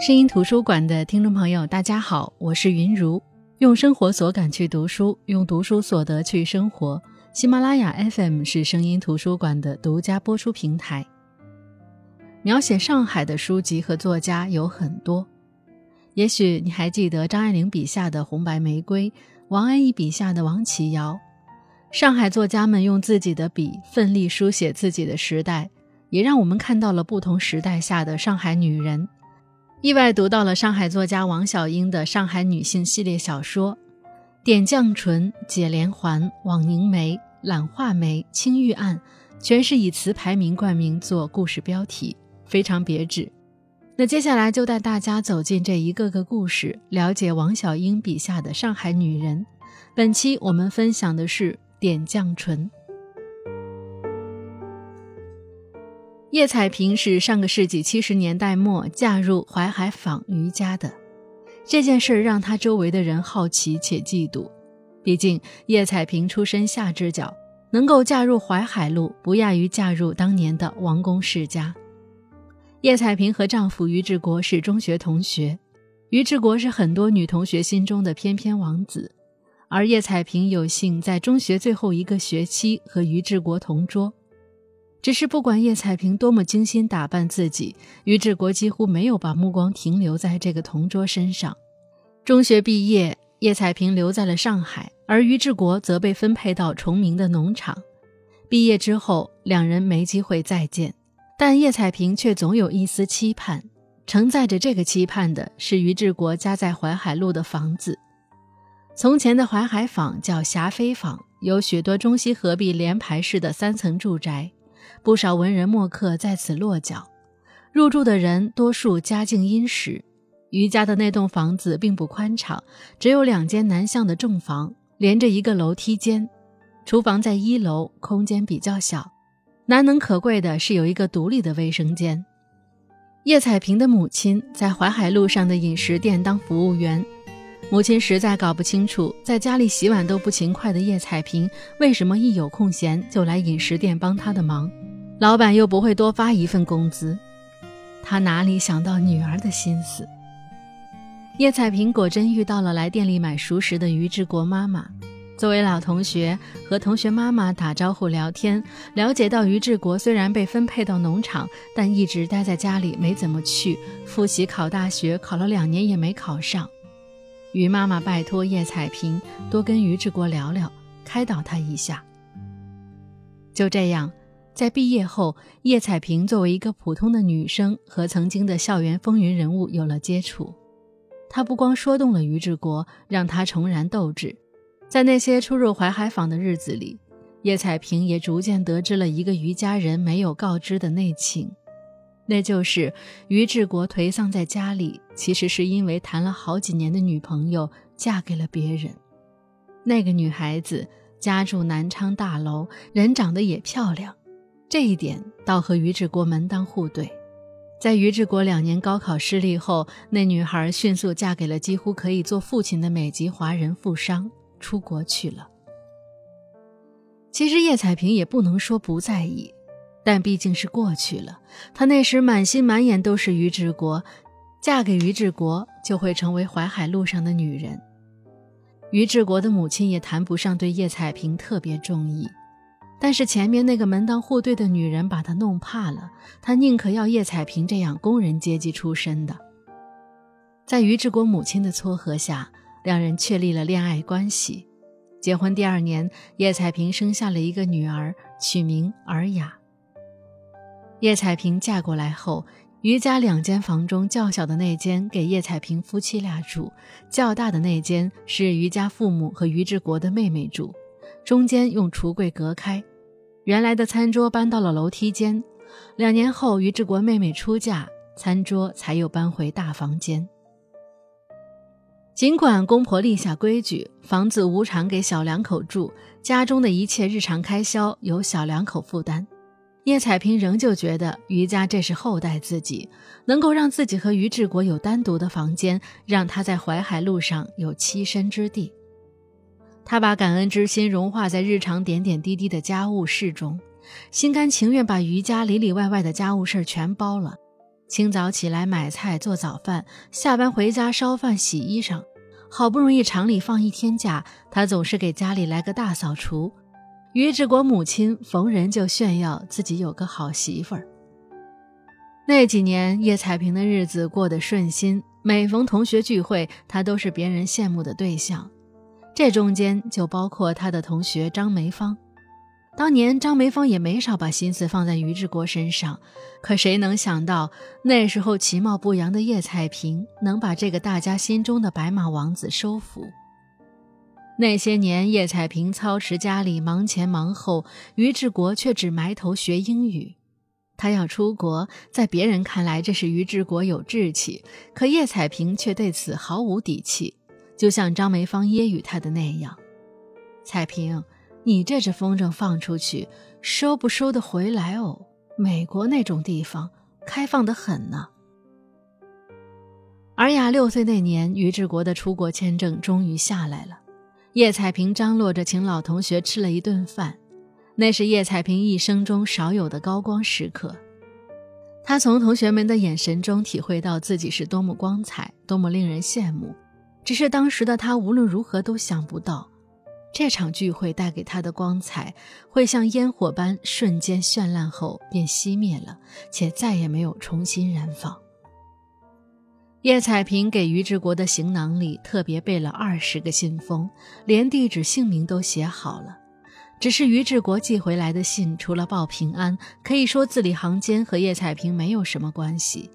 声音图书馆的听众朋友，大家好，我是云如。用生活所感去读书，用读书所得去生活。喜马拉雅 FM 是声音图书馆的独家播出平台。描写上海的书籍和作家有很多，也许你还记得张爱玲笔下的红白玫瑰，王安忆笔下的王琦瑶。上海作家们用自己的笔奋力书写自己的时代，也让我们看到了不同时代下的上海女人。意外读到了上海作家王小英的上海女性系列小说，《点绛唇》《解连环》《枉凝眉》《懒画眉》《青玉案》，全是以词牌名冠名做故事标题，非常别致。那接下来就带大家走进这一个个故事，了解王小英笔下的上海女人。本期我们分享的是《点绛唇》。叶彩萍是上个世纪七十年代末嫁入淮海坊余家的，这件事让她周围的人好奇且嫉妒。毕竟叶彩萍出身下支角，能够嫁入淮海路，不亚于嫁入当年的王公世家。叶彩萍和丈夫于志国是中学同学，于志国是很多女同学心中的翩翩王子，而叶彩萍有幸在中学最后一个学期和于志国同桌。只是不管叶彩萍多么精心打扮自己，于志国几乎没有把目光停留在这个同桌身上。中学毕业，叶彩萍留在了上海，而于志国则被分配到崇明的农场。毕业之后，两人没机会再见，但叶彩萍却总有一丝期盼。承载着这个期盼的是于志国家在淮海路的房子。从前的淮海坊叫霞飞坊，有许多中西合璧连排式的三层住宅。不少文人墨客在此落脚，入住的人多数家境殷实。余家的那栋房子并不宽敞，只有两间南向的正房，连着一个楼梯间。厨房在一楼，空间比较小。难能可贵的是有一个独立的卫生间。叶彩萍的母亲在淮海路上的饮食店当服务员。母亲实在搞不清楚，在家里洗碗都不勤快的叶彩萍，为什么一有空闲就来饮食店帮她的忙。老板又不会多发一份工资，他哪里想到女儿的心思？叶彩萍果真遇到了来店里买熟食的于志国妈妈。作为老同学，和同学妈妈打招呼聊天，了解到于志国虽然被分配到农场，但一直待在家里没怎么去复习考大学，考了两年也没考上。于妈妈拜托叶彩萍多跟于志国聊聊，开导他一下。就这样。在毕业后，叶彩萍作为一个普通的女生，和曾经的校园风云人物有了接触。她不光说动了于志国，让他重燃斗志。在那些出入淮海坊的日子里，叶彩萍也逐渐得知了一个于家人没有告知的内情，那就是于志国颓丧在家里，其实是因为谈了好几年的女朋友嫁给了别人。那个女孩子家住南昌大楼，人长得也漂亮。这一点倒和于志国门当户对。在于志国两年高考失利后，那女孩迅速嫁给了几乎可以做父亲的美籍华人富商，出国去了。其实叶彩萍也不能说不在意，但毕竟是过去了。她那时满心满眼都是于志国，嫁给于志国就会成为淮海路上的女人。于志国的母亲也谈不上对叶彩萍特别中意。但是前面那个门当户对的女人把他弄怕了，他宁可要叶彩萍这样工人阶级出身的。在于志国母亲的撮合下，两人确立了恋爱关系。结婚第二年，叶彩萍生下了一个女儿，取名尔雅。叶彩萍嫁过来后，于家两间房中较小的那间给叶彩萍夫妻俩住，较大的那间是于家父母和于志国的妹妹住，中间用橱柜隔开。原来的餐桌搬到了楼梯间，两年后于志国妹妹出嫁，餐桌才又搬回大房间。尽管公婆立下规矩，房子无偿给小两口住，家中的一切日常开销由小两口负担，叶彩萍仍旧觉得于家这是厚待自己，能够让自己和于志国有单独的房间，让他在淮海路上有栖身之地。他把感恩之心融化在日常点点滴滴的家务事中，心甘情愿把余家里里外外的家务事全包了。清早起来买菜做早饭，下班回家烧饭洗衣裳。好不容易厂里放一天假，他总是给家里来个大扫除。于志国母亲逢人就炫耀自己有个好媳妇儿。那几年，叶彩萍的日子过得顺心，每逢同学聚会，她都是别人羡慕的对象。这中间就包括他的同学张梅芳。当年张梅芳也没少把心思放在于志国身上，可谁能想到，那时候其貌不扬的叶彩萍能把这个大家心中的白马王子收服？那些年，叶彩萍操持家里，忙前忙后，于志国却只埋头学英语。他要出国，在别人看来这是于志国有志气，可叶彩萍却对此毫无底气。就像张梅芳揶揄他的那样：“彩萍，你这只风筝放出去，收不收得回来哦？美国那种地方，开放的很呢。”尔雅六岁那年，于志国的出国签证终于下来了。叶彩萍张罗着请老同学吃了一顿饭，那是叶彩萍一生中少有的高光时刻。她从同学们的眼神中体会到自己是多么光彩，多么令人羡慕。只是当时的他无论如何都想不到，这场聚会带给他的光彩会像烟火般瞬间绚烂后便熄灭了，且再也没有重新燃放。叶彩萍给于志国的行囊里特别备了二十个信封，连地址、姓名都写好了。只是于志国寄回来的信，除了报平安，可以说字里行间和叶彩萍没有什么关系。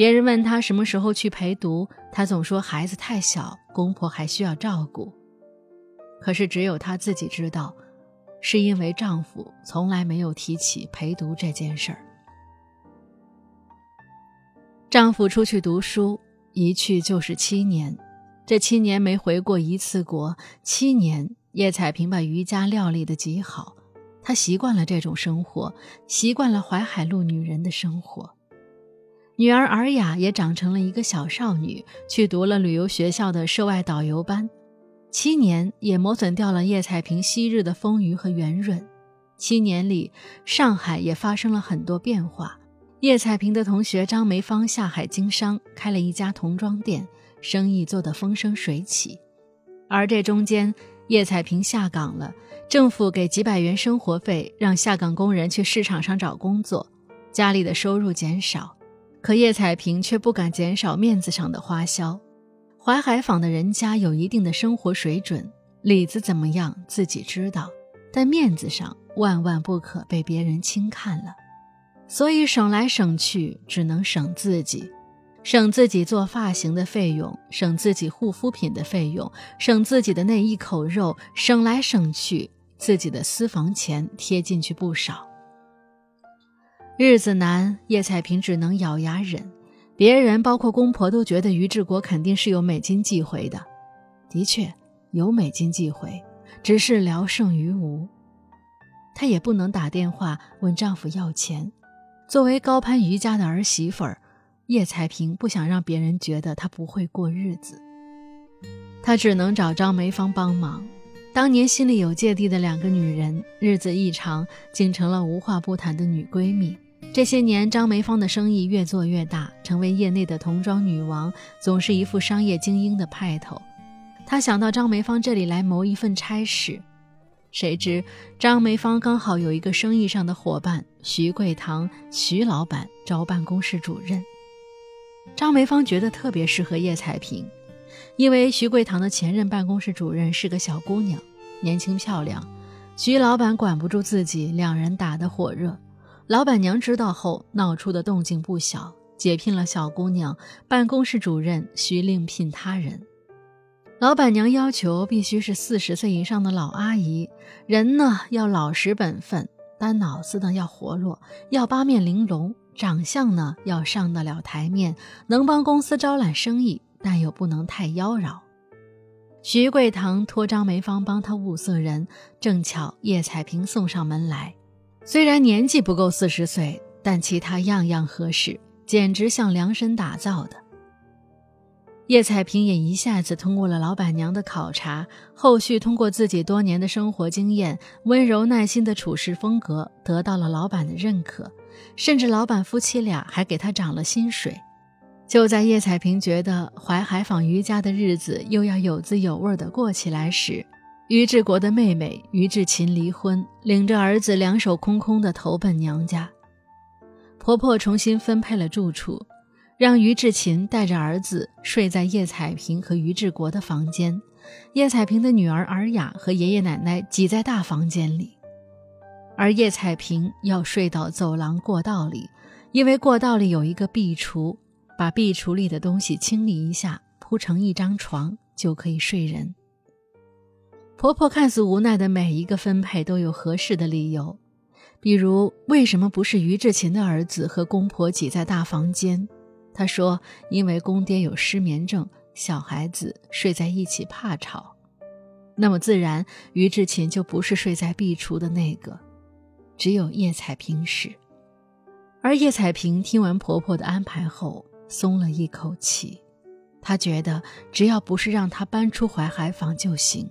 别人问他什么时候去陪读，他总说孩子太小，公婆还需要照顾。可是只有他自己知道，是因为丈夫从来没有提起陪读这件事儿。丈夫出去读书，一去就是七年，这七年没回过一次国。七年，叶彩萍把瑜伽料理得极好，她习惯了这种生活，习惯了淮海路女人的生活。女儿尔雅也长成了一个小少女，去读了旅游学校的涉外导游班。七年也磨损掉了叶彩萍昔日的丰腴和圆润。七年里，上海也发生了很多变化。叶彩萍的同学张梅芳下海经商，开了一家童装店，生意做得风生水起。而这中间，叶彩萍下岗了，政府给几百元生活费，让下岗工人去市场上找工作，家里的收入减少，可叶彩萍却不敢减少面子上的花销。淮海坊的人家有一定的生活水准，里子怎么样自己知道，但面子上万万不可被别人轻看了。所以省来省去，只能省自己，省自己做发型的费用，省自己护肤品的费用，省自己的那一口肉，省来省去，自己的私房钱贴进去不少。日子难，叶彩萍只能咬牙忍。别人，包括公婆，都觉得于志国肯定是有美金寄回的。的确，有美金寄回，只是聊胜于无。她也不能打电话问丈夫要钱。作为高攀于家的儿媳妇儿，叶彩萍不想让别人觉得她不会过日子，她只能找张梅芳帮忙。当年心里有芥蒂的两个女人，日子一长，竟成了无话不谈的女闺蜜。这些年，张梅芳的生意越做越大，成为业内的童装女王，总是一副商业精英的派头。她想到张梅芳这里来谋一份差事。谁知张梅芳刚好有一个生意上的伙伴徐桂堂，徐老板招办公室主任。张梅芳觉得特别适合叶彩萍，因为徐桂堂的前任办公室主任是个小姑娘，年轻漂亮。徐老板管不住自己，两人打得火热。老板娘知道后，闹出的动静不小，解聘了小姑娘，办公室主任需另聘他人。老板娘要求必须是四十岁以上的老阿姨，人呢要老实本分，但脑子呢要活络，要八面玲珑，长相呢要上得了台面，能帮公司招揽生意，但又不能太妖娆。徐桂堂托张梅芳帮他物色人，正巧叶彩萍送上门来，虽然年纪不够四十岁，但其他样样合适，简直像量身打造的。叶彩萍也一下子通过了老板娘的考察，后续通过自己多年的生活经验、温柔耐心的处事风格，得到了老板的认可，甚至老板夫妻俩还给他涨了薪水。就在叶彩萍觉得淮海坊于家的日子又要有滋有味的过起来时，于志国的妹妹于志琴离婚，领着儿子两手空空的投奔娘家。婆婆重新分配了住处，让于志琴带着儿子睡在叶彩萍和于志国的房间，叶彩萍的女儿尔雅和爷爷奶奶挤在大房间里。而叶彩萍要睡到走廊过道里，因为过道里有一个壁橱，把壁橱里的东西清理一下，铺成一张床就可以睡人。婆婆看似无奈的每一个分配都有合适的理由，比如为什么不是于志勤的儿子和公婆挤在大房间？她说，因为公爹有失眠症，小孩子睡在一起怕吵。那么自然，于志勤就不是睡在壁橱的那个。只有叶彩萍是，而叶彩萍听完婆婆的安排后，松了一口气。她觉得只要不是让她搬出淮海坊就行。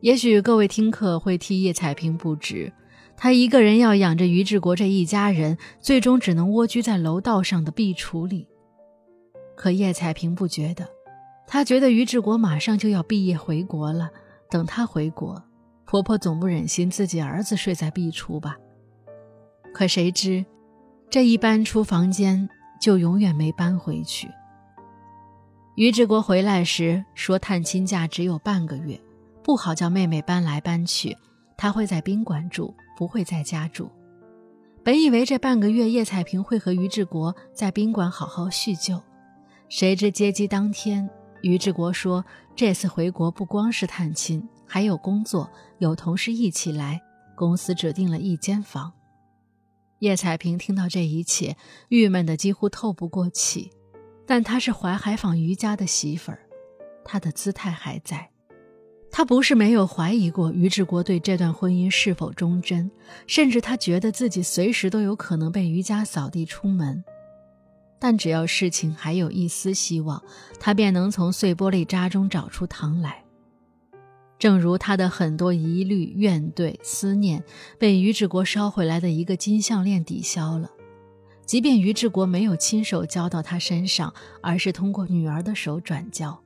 也许各位听客会替叶彩萍不值，她一个人要养着于志国这一家人，最终只能蜗居在楼道上的壁橱里。可叶彩萍不觉得，她觉得于志国马上就要毕业回国了，等他回国。婆婆总不忍心自己儿子睡在壁橱吧？可谁知，这一搬出房间就永远没搬回去。于志国回来时说，探亲假只有半个月，不好叫妹妹搬来搬去，她会在宾馆住，不会在家住。本以为这半个月叶彩萍会和于志国在宾馆好好叙旧，谁知接机当天，于志国说这次回国不光是探亲。还有工作，有同事一起来，公司只订了一间房。叶彩萍听到这一切，郁闷的几乎透不过气。但她是淮海坊余家的媳妇儿，她的姿态还在。他不是没有怀疑过于志国对这段婚姻是否忠贞，甚至他觉得自己随时都有可能被于家扫地出门。但只要事情还有一丝希望，他便能从碎玻璃渣中找出糖来。正如他的很多疑虑、怨怼、思念，被于志国捎回来的一个金项链抵消了。即便于志国没有亲手交到他身上，而是通过女儿的手转交，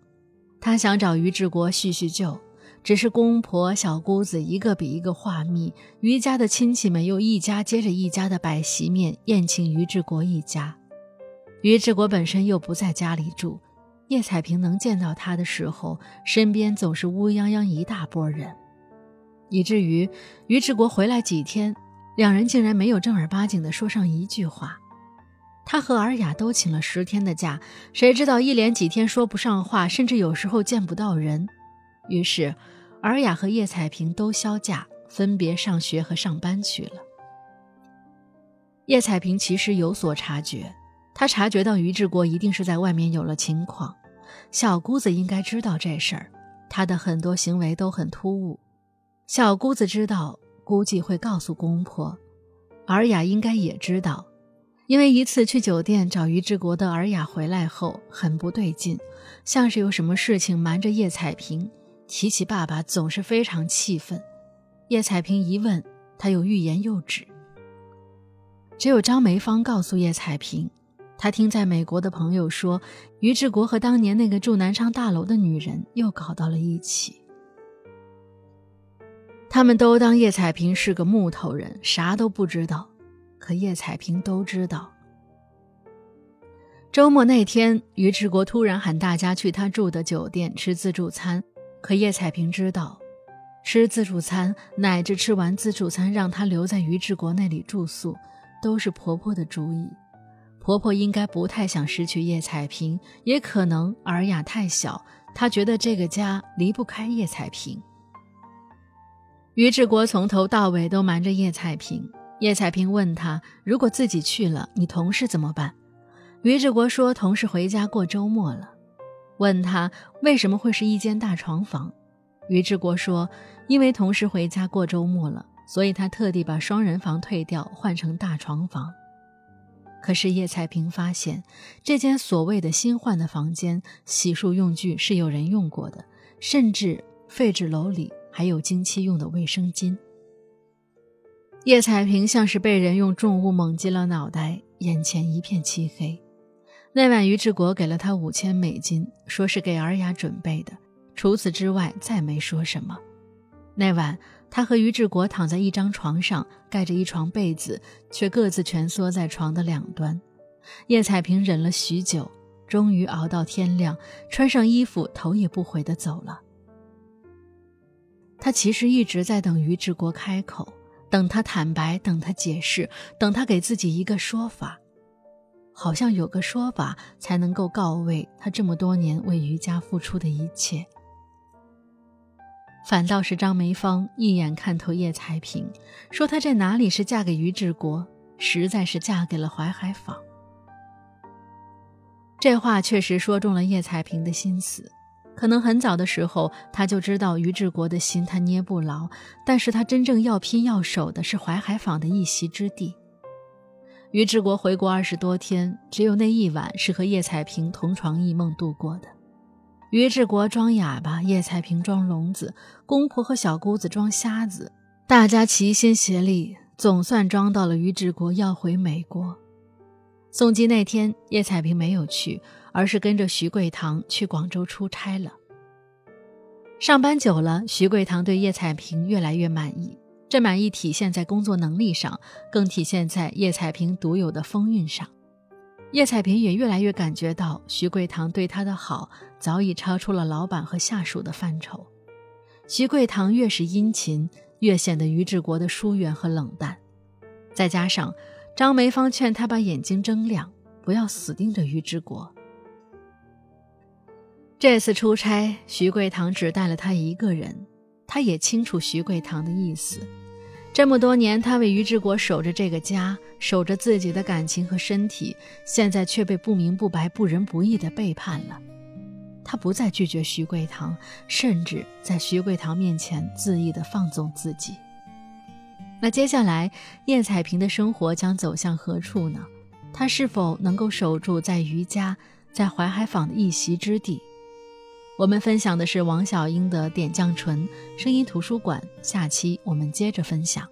他想找于志国叙叙旧，只是公婆、小姑子一个比一个话密，于家的亲戚们又一家接着一家的摆席面宴请于志国一家。于志国本身又不在家里住。叶彩萍能见到他的时候，身边总是乌泱泱一大波人，以至于于志国回来几天，两人竟然没有正儿八经的说上一句话。他和尔雅都请了十天的假，谁知道一连几天说不上话，甚至有时候见不到人。于是，尔雅和叶彩萍都休假，分别上学和上班去了。叶彩萍其实有所察觉，她察觉到于志国一定是在外面有了情况。小姑子应该知道这事儿，她的很多行为都很突兀。小姑子知道，估计会告诉公婆。尔雅应该也知道，因为一次去酒店找于志国的尔雅回来后很不对劲，像是有什么事情瞒着叶彩萍。提起爸爸总是非常气愤。叶彩萍一问，他又欲言又止。只有张梅芳告诉叶彩萍。他听在美国的朋友说，于志国和当年那个住南昌大楼的女人又搞到了一起。他们都当叶彩萍是个木头人，啥都不知道。可叶彩萍都知道。周末那天，于志国突然喊大家去他住的酒店吃自助餐，可叶彩萍知道，吃自助餐乃至吃完自助餐让她留在于志国那里住宿，都是婆婆的主意。婆婆应该不太想失去叶彩萍，也可能尔雅太小，她觉得这个家离不开叶彩萍。于志国从头到尾都瞒着叶彩萍。叶彩萍问他：“如果自己去了，你同事怎么办？”于志国说：“同事回家过周末了。”问他为什么会是一间大床房？于志国说：“因为同事回家过周末了，所以他特地把双人房退掉，换成大床房。”可是叶彩萍发现，这间所谓的新换的房间，洗漱用具是有人用过的，甚至废纸篓里还有经期用的卫生巾。叶彩萍像是被人用重物猛击了脑袋，眼前一片漆黑。那晚，于志国给了他五千美金，说是给尔雅准备的。除此之外，再没说什么。那晚，他和于志国躺在一张床上，盖着一床被子，却各自蜷缩在床的两端。叶彩萍忍了许久，终于熬到天亮，穿上衣服，头也不回地走了。他其实一直在等于志国开口，等他坦白，等他解释，等他给自己一个说法。好像有个说法才能够告慰他这么多年为余家付出的一切。反倒是张梅芳一眼看透叶彩萍，说她这哪里是嫁给于志国，实在是嫁给了淮海坊。这话确实说中了叶彩萍的心思。可能很早的时候，他就知道于志国的心他捏不牢，但是他真正要拼要守的是淮海坊的一席之地。于志国回国二十多天，只有那一晚是和叶彩萍同床异梦度过的。于志国装哑巴，叶彩萍装聋子，公婆和小姑子装瞎子，大家齐心协力，总算装到了于志国要回美国。送机那天，叶彩萍没有去，而是跟着徐桂堂去广州出差了。上班久了，徐桂堂对叶彩萍越来越满意。这满意体现在工作能力上，更体现在叶彩萍独有的风韵上。叶彩萍也越来越感觉到徐桂堂对她的好早已超出了老板和下属的范畴。徐桂堂越是殷勤，越显得于志国的疏远和冷淡。再加上张梅芳劝他把眼睛睁亮，不要死盯着于志国。这次出差，徐桂堂只带了他一个人，他也清楚徐桂堂的意思。这么多年，他为于志国守着这个家，守着自己的感情和身体，现在却被不明不白、不仁不义的背叛了。他不再拒绝徐桂堂，甚至在徐桂堂面前恣意的放纵自己。那接下来，叶彩萍的生活将走向何处呢？她是否能够守住在于家、在淮海坊的一席之地？我们分享的是王小英的《点绛唇》声音图书馆，下期我们接着分享。